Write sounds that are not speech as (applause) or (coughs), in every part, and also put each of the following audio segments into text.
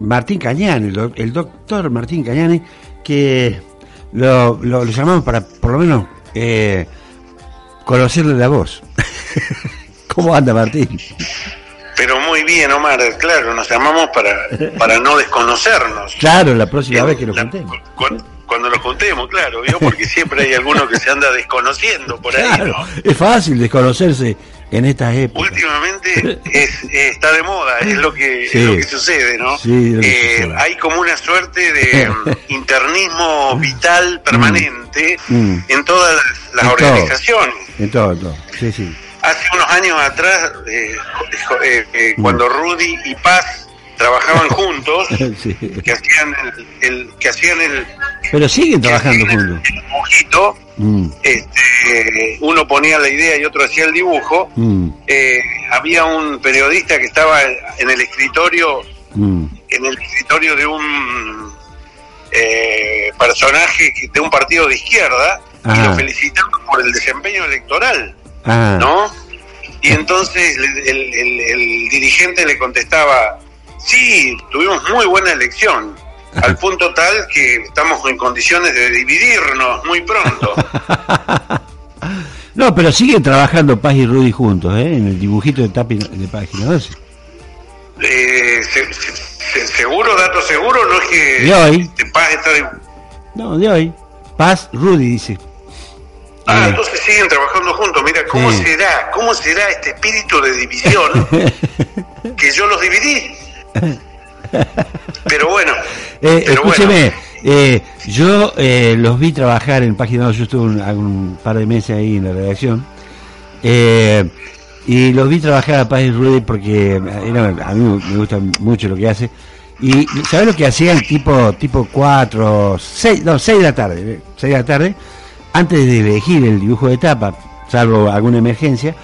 Martín Cañani, el, doc- el doctor Martín Cañani, que lo, lo- lo llamamos para por lo menos eh, conocerle la voz. (laughs) ¿Cómo anda Martín? Pero muy bien, Omar, claro, nos llamamos para, para no desconocernos. Claro, la próxima vez que nos La- juntemos. cu- Cuando nos juntemos, claro, ¿vio? porque siempre hay alguno que se anda desconociendo por ahí, Claro, ¿no? es fácil desconocerse en estas épocas. Últimamente (laughs) es, eh, está de moda, es lo que, Sí. es lo que sucede, ¿no? Sí, Eh, sucede. hay como una suerte de mm, (laughs) internismo vital permanente Mm. en todas las, las En organizaciones. En todo, en todo. Sí, sí. Hace unos años atrás, eh, eh, eh, Mm. cuando Rudy y Paz trabajaban (laughs) juntos, Sí. que hacían el, el- que hacían el, Pero siguen trabajando juntos. el dibujito, Mm, este, uno ponía la idea y otro hacía el dibujo. mm, Eh, había un periodista que estaba en el escritorio, mm. en el escritorio de un eh, personaje de un partido de izquierda y lo felicitaba por el desempeño electoral. Ah, ¿no? Y entonces el, el- el- el dirigente le contestaba, sí, tuvimos muy buena elección, (laughs) al punto tal que estamos en condiciones de dividirnos muy pronto. (laughs) No, pero siguen trabajando Paz y Rudy juntos, ¿eh? En el dibujito de, tapi, de página 12. Eh, se- se- se- seguro, dato seguro, no es que De hoy. este Paz está de- No, de hoy. Paz, Rudy, dice. Ah, Eh. entonces siguen trabajando juntos. Mira, ¿cómo Sí. será? ¿Cómo será este espíritu de división (laughs) que yo los dividí? Pero bueno, Eh, pero escúcheme, eh, yo eh, los vi trabajar en Página 2, yo estuve un, un par de meses ahí en la redacción, y los vi trabajar a Paz Rudy porque era- a mí me gusta mucho lo que hace, y ¿sabes lo que hacían? Tipo tipo 4, 6, no, 6 de la tarde, 6 de la tarde, antes de elegir el dibujo de tapa, salvo alguna emergencia,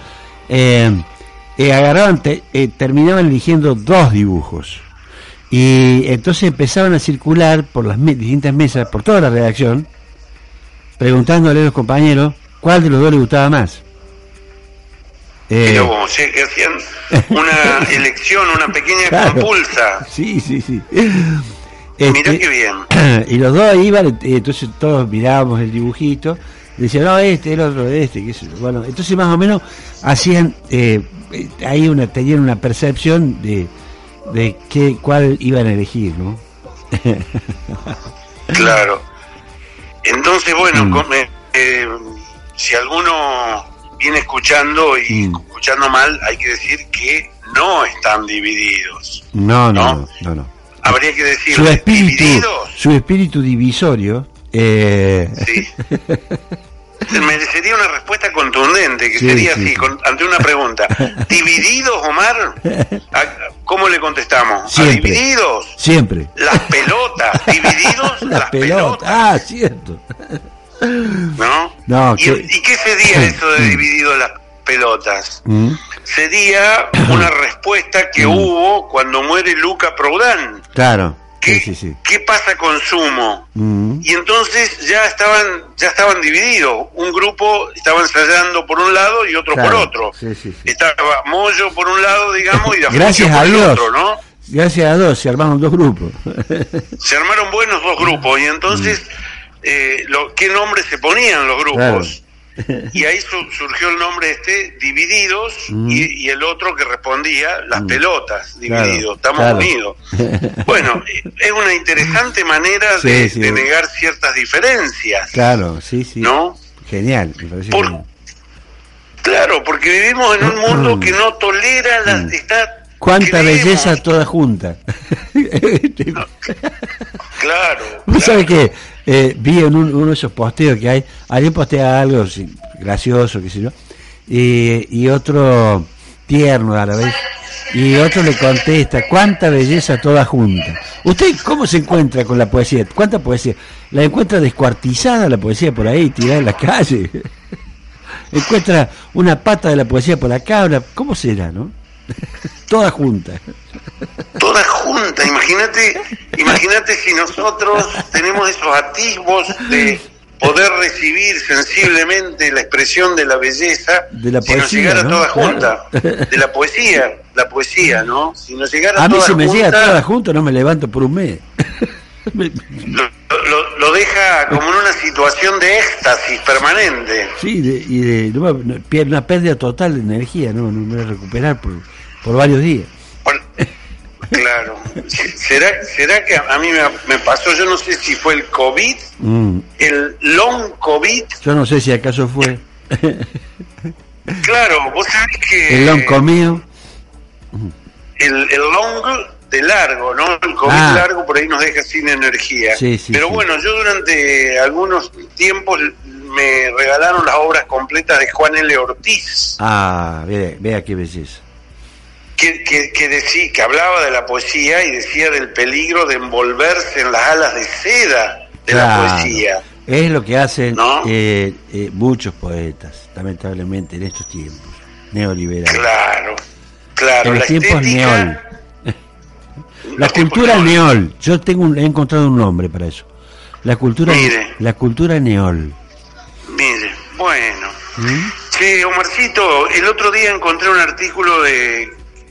eh, agarraban, te- eh, terminaban eligiendo dos dibujos. Y entonces empezaban a circular por las me- distintas mesas, por toda la redacción, preguntándole a los compañeros cuál de los dos les gustaba más. Eh, Mirá vos, sí, que hacían (laughs) una elección, una pequeña Claro. compulsa. sí, sí, sí. Mirá Este, qué bien. (clears throat) y los dos iban, eh, entonces todos mirábamos el dibujito, decían, no, este, el otro, este, qué sé yo. Bueno, entonces más o menos hacían, eh, ahí una, tenían una percepción de, de qué, cuál iban a elegir, ¿no? (laughs) Claro. Entonces, bueno, Mm. con- eh, eh, si alguno viene escuchando y Mm. escuchando mal, hay que decir que no están divididos. No, no, ¿No? no. Habría que decir Su espíritu, divididos. su espíritu divisorio, eh, Sí. (laughs) Merecería una respuesta contundente, que Sí, sería sí, así, sí. con- ante una pregunta. (laughs) ¿Divididos, Omar? ¿A- ¿Cómo le contestamos? ¿A divididos? siempre. Las pelotas. (laughs) ¿Divididos? La las pelota. pelotas. Ah, cierto. ¿No? No, ¿Y, que- y qué sería eso de divididos las pelotas? Mm, Sería una (clears throat) respuesta que hubo cuando muere Luca Proudán. Claro, ¿Qué, sí, sí, sí. ¿Qué pasa con Sumo? Mm, Y entonces ya estaban ya estaban divididos. Un grupo estaba ensayando por un lado y otro Claro, por otro. Estaba Moyo por un lado, digamos, y Gracias por a el Dios. otro, ¿no? Gracias a dos se armaron dos grupos. (laughs) Se armaron buenos dos grupos y entonces, eh, lo, ¿qué nombres se ponían los grupos? Y ahí su- surgió el nombre este, Divididos, Mm. y, y el otro que respondía, Las Pelotas, Claro, Divididos, estamos claro. unidos. (laughs) Bueno, es una interesante manera Sí, de, sí. de negar ciertas diferencias, Claro, sí, sí. ¿no? Genial, me parece Por- genial. Claro, porque vivimos en un mundo que no tolera la... Está, Mm. Cuánta creemos- belleza toda junta. (laughs) Claro. ¿Vos claro. sabés que eh, vi en un- uno de esos posteos que hay, alguien postea algo gracioso, qué sé yo, y, otro tierno a la vez, y otro le contesta, cuánta belleza toda junta. ¿Usted cómo se encuentra con la poesía? ¿Cuánta poesía? ¿La encuentra descuartizada la poesía por ahí, tirada en la calle? (laughs) ¿Encuentra una pata de la poesía por acá? ¿Cómo será, no? (laughs) Toda junta. Junta, imagínate, imagínate si nosotros tenemos esos atisbos de poder recibir sensiblemente la expresión de la belleza de la si nos llegara toda junta, de la poesía, la poesía, ¿no? Si nos llegara A mí toda si me junta, llega toda junta no me levanto por un mes. Me- lo, lo- lo deja como en una situación de éxtasis permanente. sí, de- y de, no, no, una pérdida total de energía, no, no me voy a recuperar por, por varios días. Por- Claro. ¿Será, será que a mí me, me pasó, yo no sé si fue el COVID, Mm. el long COVID? Yo no sé si acaso fue Claro, vos sabés que... el long comido. el, el long de largo, ¿no? El COVID Ah. largo por ahí nos deja sin energía. Sí, sí, Pero sí. bueno, yo durante algunos tiempos me regalaron las obras completas de Juan L. Ortiz, Ah, vea, vea qué belleza. Que, que, que, decía, que hablaba de la poesía y decía del peligro de envolverse en las alas de seda de la poesía. Es lo que hacen ¿No? eh, eh, muchos poetas, lamentablemente, en estos tiempos neoliberales. Claro, claro. en los tiempos neol. (laughs) La cultura neol. neol. Yo tengo un- he encontrado un nombre para eso. La cultura, Mire. la cultura neol. Mire, bueno. ¿Mm? Sí, Omarcito, el otro día encontré un artículo de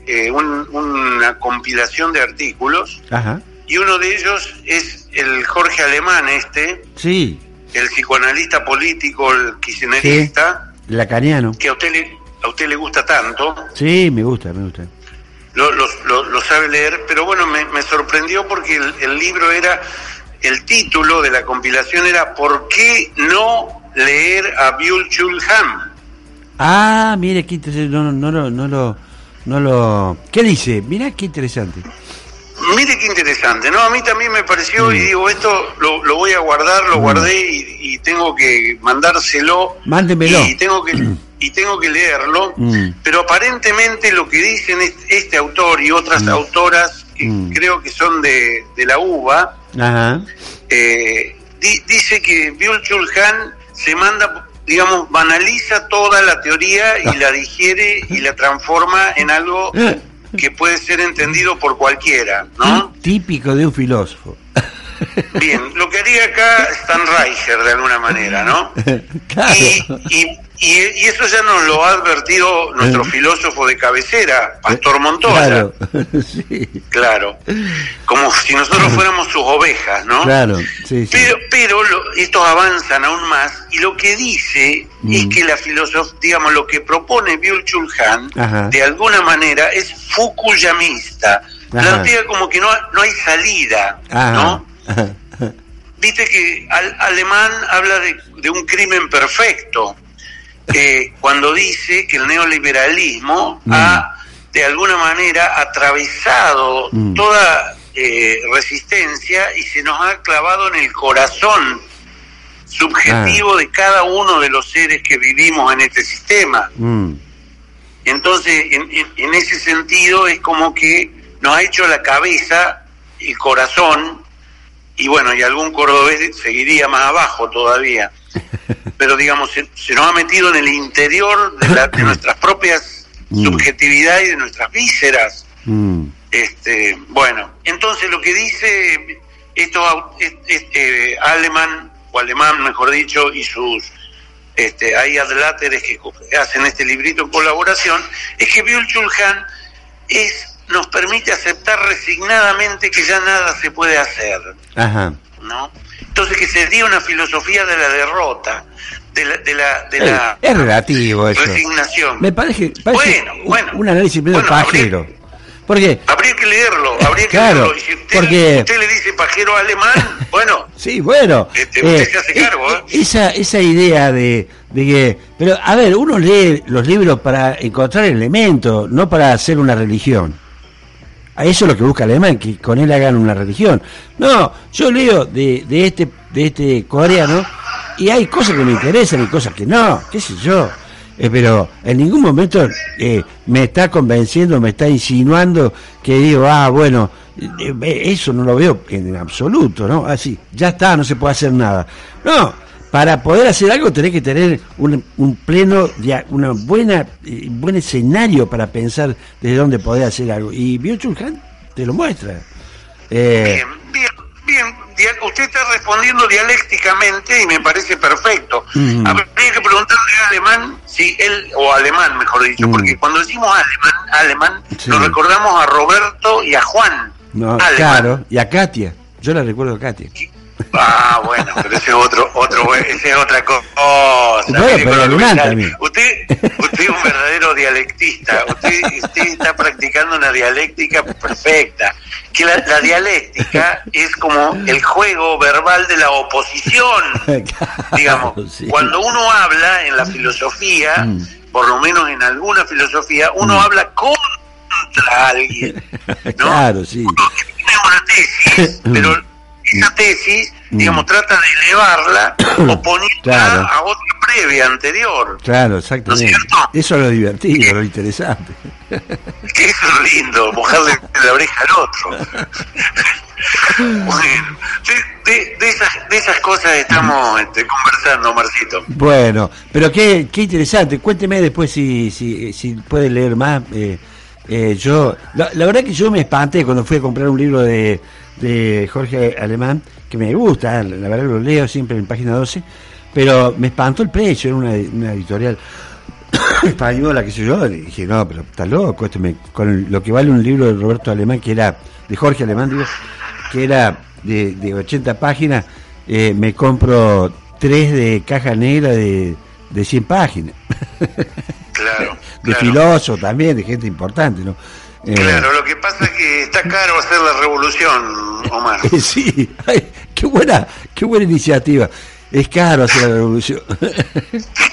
eh, un- una compilación de artículos Ajá. y uno de ellos es el Jorge Alemán este, Sí, el psicoanalista político, el kirchnerista, lacaniano. que a usted le a usted le gusta tanto, Sí, me gusta, me gusta. lo, lo- lo- lo sabe leer, pero bueno, me, me sorprendió porque el, el libro era, el título de la compilación era ¿Por qué no leer a Byul Chul Han? Ah, mire. No, no, no, no lo, no lo. ¿Qué dice? Mira qué interesante. Mire qué interesante, ¿no? A mí también me pareció y Mm. digo, esto lo, lo voy a guardar, lo Mm. guardé y, y tengo que mandárselo. Mándemelo. Y tengo que, y tengo que leerlo. Mm. Pero aparentemente lo que dicen es- este autor y otras Mm. autoras, que Mm. creo que son de, de la UBA, Ajá. eh, di- dice que Byul Chul Han se manda, digamos, banaliza toda la teoría y la digiere y la transforma en algo que puede ser entendido por cualquiera, ¿no? Típico de un filósofo. Bien, lo que haría acá Stan Reicher de alguna manera, ¿no? (laughs) claro. Y, y- y- y eso ya nos lo ha advertido nuestro Eh. filósofo de cabecera, Pastor Montoya. Claro. (laughs) sí. Claro. Como si nosotros fuéramos sus ovejas, ¿no? Claro. Sí, sí. Pero, pero lo- estos avanzan aún más y lo que dice Mm. es que la filosofía, digamos, lo que propone Byul Chul Han, Ajá. de alguna manera es fukuyamista. Ajá. Plantea como que no, no hay salida, Ajá. ¿no? Viste que al, Alemán habla de, de un crimen perfecto eh, cuando dice que el neoliberalismo Mm. ha de alguna manera atravesado Mm. toda eh, resistencia y se nos ha clavado en el corazón subjetivo Ah. de cada uno de los seres que vivimos en este sistema. Mm. Entonces, en, en- en ese sentido, es como que nos ha hecho la cabeza, el corazón, y bueno, y algún cordobés seguiría más abajo todavía. (laughs) Pero digamos, se, se nos ha metido en el interior de, la- de (clears throat) nuestras propias Mm. subjetividades y de nuestras vísceras. Mm. Este, bueno, entonces lo que dice estos au- es- es- eh, alemán o alemán, mejor dicho, y sus este, hay adláteres que hacen este librito en colaboración, es que Byul Chul Han es nos permite aceptar resignadamente que ya nada se puede hacer, Ajá. ¿no? Entonces que sería una filosofía de la derrota, de la, de la, de Eh, la es relativo eso. resignación. Me parece, parece Bueno, bueno. un análisis medio Bueno, habría- pajero. Porque, Habría que leerlo, habría que Claro, leerlo. Y si usted, porque- usted le dice pajero alemán, (laughs) bueno, sí, bueno. Este, usted se hace cargo, ¿eh? Esa, esa idea de, de que. Pero, a ver, uno lee los libros para encontrar elementos, no para hacer una religión. A eso es lo que busca Alemán, que con él hagan una religión. No, yo leo de, de este de este coreano y hay cosas que me interesan y cosas que no, qué sé yo. Eh, pero en ningún momento eh, me está convenciendo, me está insinuando que digo, ah, bueno, Eh, Eso no lo veo en absoluto, ¿no? Así, ya está, no se puede hacer nada. No, para poder hacer algo tenés que tener un, un pleno, una buena, eh, buen escenario para pensar desde dónde poder hacer algo. Y Byung-Chul Han te lo muestra. Eh, Bien, bien, bien. Usted está respondiendo dialécticamente y me parece perfecto. Habría que preguntarle a alemán si él, o alemán mejor dicho, porque cuando decimos alemán, alemán, Sí. nos recordamos a Roberto y a Juan. no, claro, y a Katia. Yo la recuerdo a Katia. Ah, bueno, pero ese es otro, otro, ese es otra cosa. También. Usted, usted es un verdadero dialectista. Usted, usted está practicando una dialéctica perfecta. Que la, la dialéctica es como el juego verbal de la oposición. (laughs) Digamos, Sí. cuando uno habla en la filosofía, Mm. por lo menos en alguna filosofía, uno Mm. habla contra alguien. (laughs) ¿no? claro, sí. tiene una tesis, (laughs) pero esa tesis, digamos, Mm. trata de elevarla oponiéndola (coughs) Claro. a otra previa anterior. Claro, ¿No exactamente. es? Eso es lo divertido, lo interesante. Que (laughs) eso es lindo, mojarle la oreja al otro. (laughs) bueno, de, de- de esas, de esas cosas estamos este, conversando, Marcito. Bueno, pero qué, qué interesante. Cuénteme después si, si, si puede leer más. Eh, eh, yo, la, la verdad que yo me espanté cuando fui a comprar un libro de, de Jorge Alemán, que me gusta, la verdad lo leo siempre en página 12, pero me espantó el precio, era una, una editorial (coughs) española, qué sé yo, y dije, no, pero está loco, esto me, con lo que vale un libro de Roberto Alemán, que era, de Jorge Alemán, digo, que era de, de 80 páginas, eh, me compro tres de caja negra de, de 100 páginas. Claro. (laughs) de claro. filósofos también, de gente importante, ¿no? Eh, Claro, lo que pasa es que está caro hacer la revolución, Omar. (laughs) sí, ay, qué buena, qué buena iniciativa. Es caro hacer la revolución. (laughs)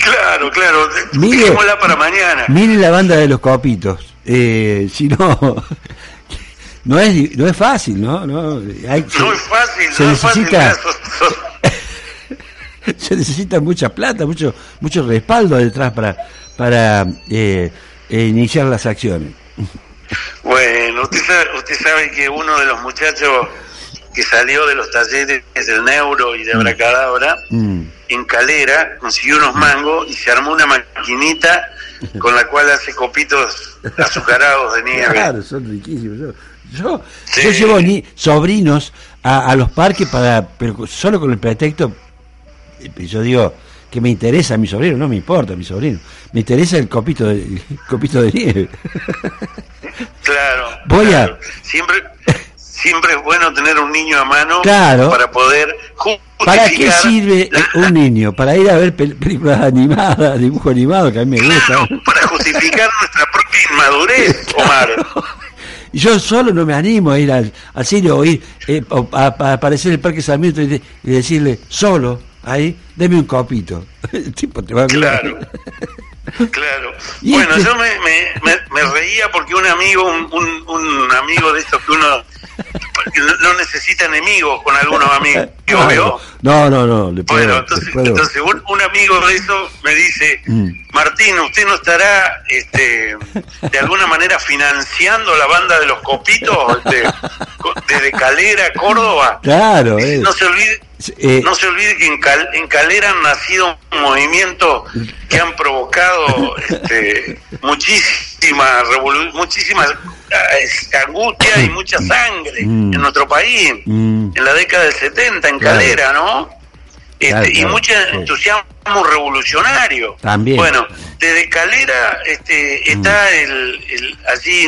Claro, claro. Mire. Para mañana. Miren la banda de los copitos. Eh, si no, (laughs) no es, no es fácil, ¿no? No, hay- No es fácil, se no es fácil. necesita- sos- sos- se necesita mucha plata, mucho, mucho respaldo detrás para, para eh, eh, iniciar las acciones. Bueno, usted sabe, usted sabe que uno de los muchachos que salió de los talleres del neuro y de abracadabra, Mm. en Calera, consiguió unos mangos y se armó una maquinita con la cual hace copitos azucarados de nieve. Claro, son riquísimos. Yo, yo, Sí. yo llevo ni, sobrinos a, a los parques para, pero solo con el pretexto, eh, yo digo que me interesa a mi sobrino, no me importa a mi sobrino, me interesa el copito de, el copito de nieve. Claro. Voy a-. Siempre, siempre es bueno tener un niño a mano Claro. para poder justificar. ¿Para qué sirve un niño? Para ir a ver pel- películas animadas, dibujo animado, que a mí me gusta. Claro, para justificar nuestra propia inmadurez, (laughs) Omar. Yo solo no me animo a ir al, al cine o ir eh, o a, a aparecer en el Parque Sarmiento y, de- y decirle, solo, ahí, deme un copito. (laughs) El tipo te va a. Claro. Claro. Bueno, este- yo me, me, me, me reía porque un amigo, un, un, un amigo de estos que uno no- necesita enemigos con algunos amigos, (laughs) ¿vio? No, no, no, le puedo. Bueno, le entonces, puedo. entonces un, un amigo de eso me dice, Mm. Martín, ¿usted no estará este, de alguna manera financiando la banda de los copitos este, (laughs) desde Calera, Córdoba? Claro, Dice, eh. no se olvide, Eh, no se olvide que en, Cal- en Calera han nacido movimientos que han provocado este, muchísima muchísimas angustia y mucha sangre Mm. en nuestro país mm, en la década del 70 en Claro. Calera, ¿no? Este, Claro, y mucho entusiasmo revolucionario. También. Bueno, desde Calera este, está el, el- allí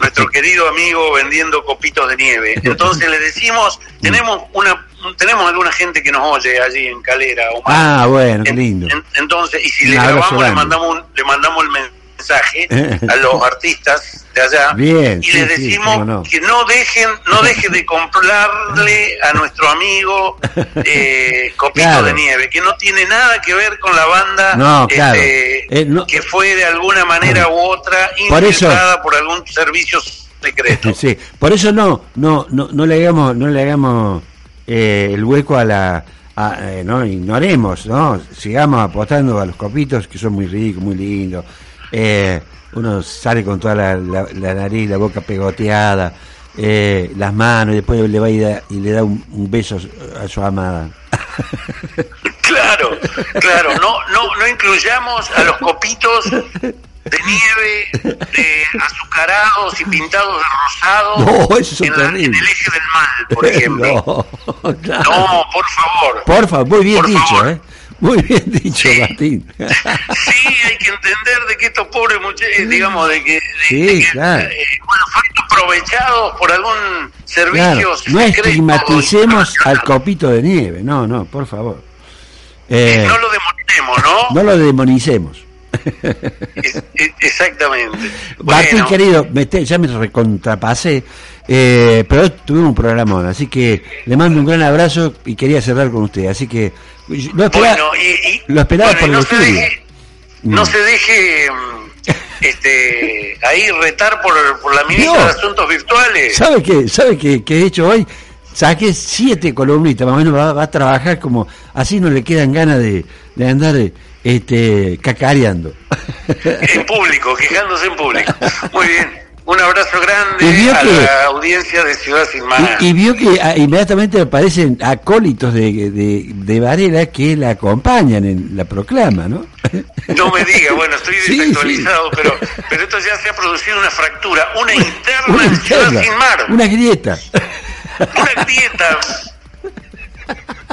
nuestro querido amigo vendiendo copitos de nieve. Entonces le decimos, (laughs) tenemos una tenemos alguna gente que nos oye allí en Calera, Omar. Ah, bueno, qué lindo. en- entonces, y si le grabamos, le mandamos, un- le mandamos el mensaje (laughs) a los artistas de allá Bien, y sí, les decimos no. que no dejen, no deje de comprarle a nuestro amigo (laughs) eh, Copito Claro. de Nieve, que no tiene nada que ver con la banda No, claro. este, Eh, no- que fue de alguna manera u otra Por infiltrada por algún servicio secreto. (laughs) Sí, por eso no, no, no, no le hagamos, no le hagamos eh, el hueco a la, a, eh, no ignoremos, no, sigamos apostando a los copitos que son muy ricos, muy lindos. Eh, uno sale con toda la, la, nariz, la boca pegoteada, las manos y después le va y, da- y le da un, un beso a su amada. Claro, claro, no, no, no incluyamos a los copitos de nieve, de azucarados y pintados de rosado No, eso es en, la- en el eje del mal, por (laughs) ejemplo. no, claro. No, por favor. Por favor, muy bien Por dicho, favor. ¿eh? Muy bien dicho, Martín. Sí, hay que entender de que estos pobres muchachos, digamos, de que, de- Sí, de que, claro. eh, bueno, fueron aprovechados por algún servicio Claro, no estigmaticemos al copito de nieve, no, no, por favor. Eh, No lo demonemos, ¿no? no lo demonicemos. Exactamente. Martín, Bueno, querido, me te- ya me recontrapasé, eh, pero hoy tuvimos un programón, así que le mando un gran abrazo y quería cerrar con usted, así que lo esperaba, bueno, y, y- lo esperaba bueno, por y el no se estudio. deje, no Mm. se deje mm, este, ahí retar por, por la ministra No. de Asuntos Virtuales. ¿Sabe qué? ¿Sabe qué, qué he hecho hoy? Saqué siete columnistas, más o menos va, va a trabajar como, así no le quedan ganas de, de andar este, cacareando. (laughs) En público, quejándose en público. Muy bien. Un abrazo grande a que- la audiencia de Ciudad Sin Más. Y, y vio que ah, inmediatamente aparecen acólitos de, de, de Varela que la acompañan en la proclama, ¿no? (laughs) No me diga, bueno, estoy Sí, desactualizado, Pero, pero esto ya se ha producido una fractura, una interna Una en Ciudad Sin Mar, una grieta. una grieta. (laughs)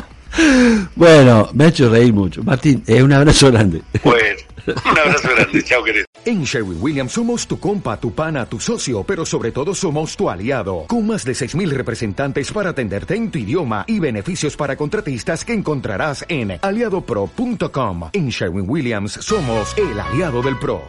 Bueno, me ha hecho reír mucho. Martín, eh, un abrazo grande. Bueno, un abrazo (laughs) grande, chao querido. En Sherwin Williams somos tu compa, tu pana, tu socio, pero sobre todo somos tu aliado, con más de 6.000 representantes para atenderte en tu idioma y beneficios para contratistas que encontrarás en aliadopro.com. En Sherwin Williams somos el aliado del PRO.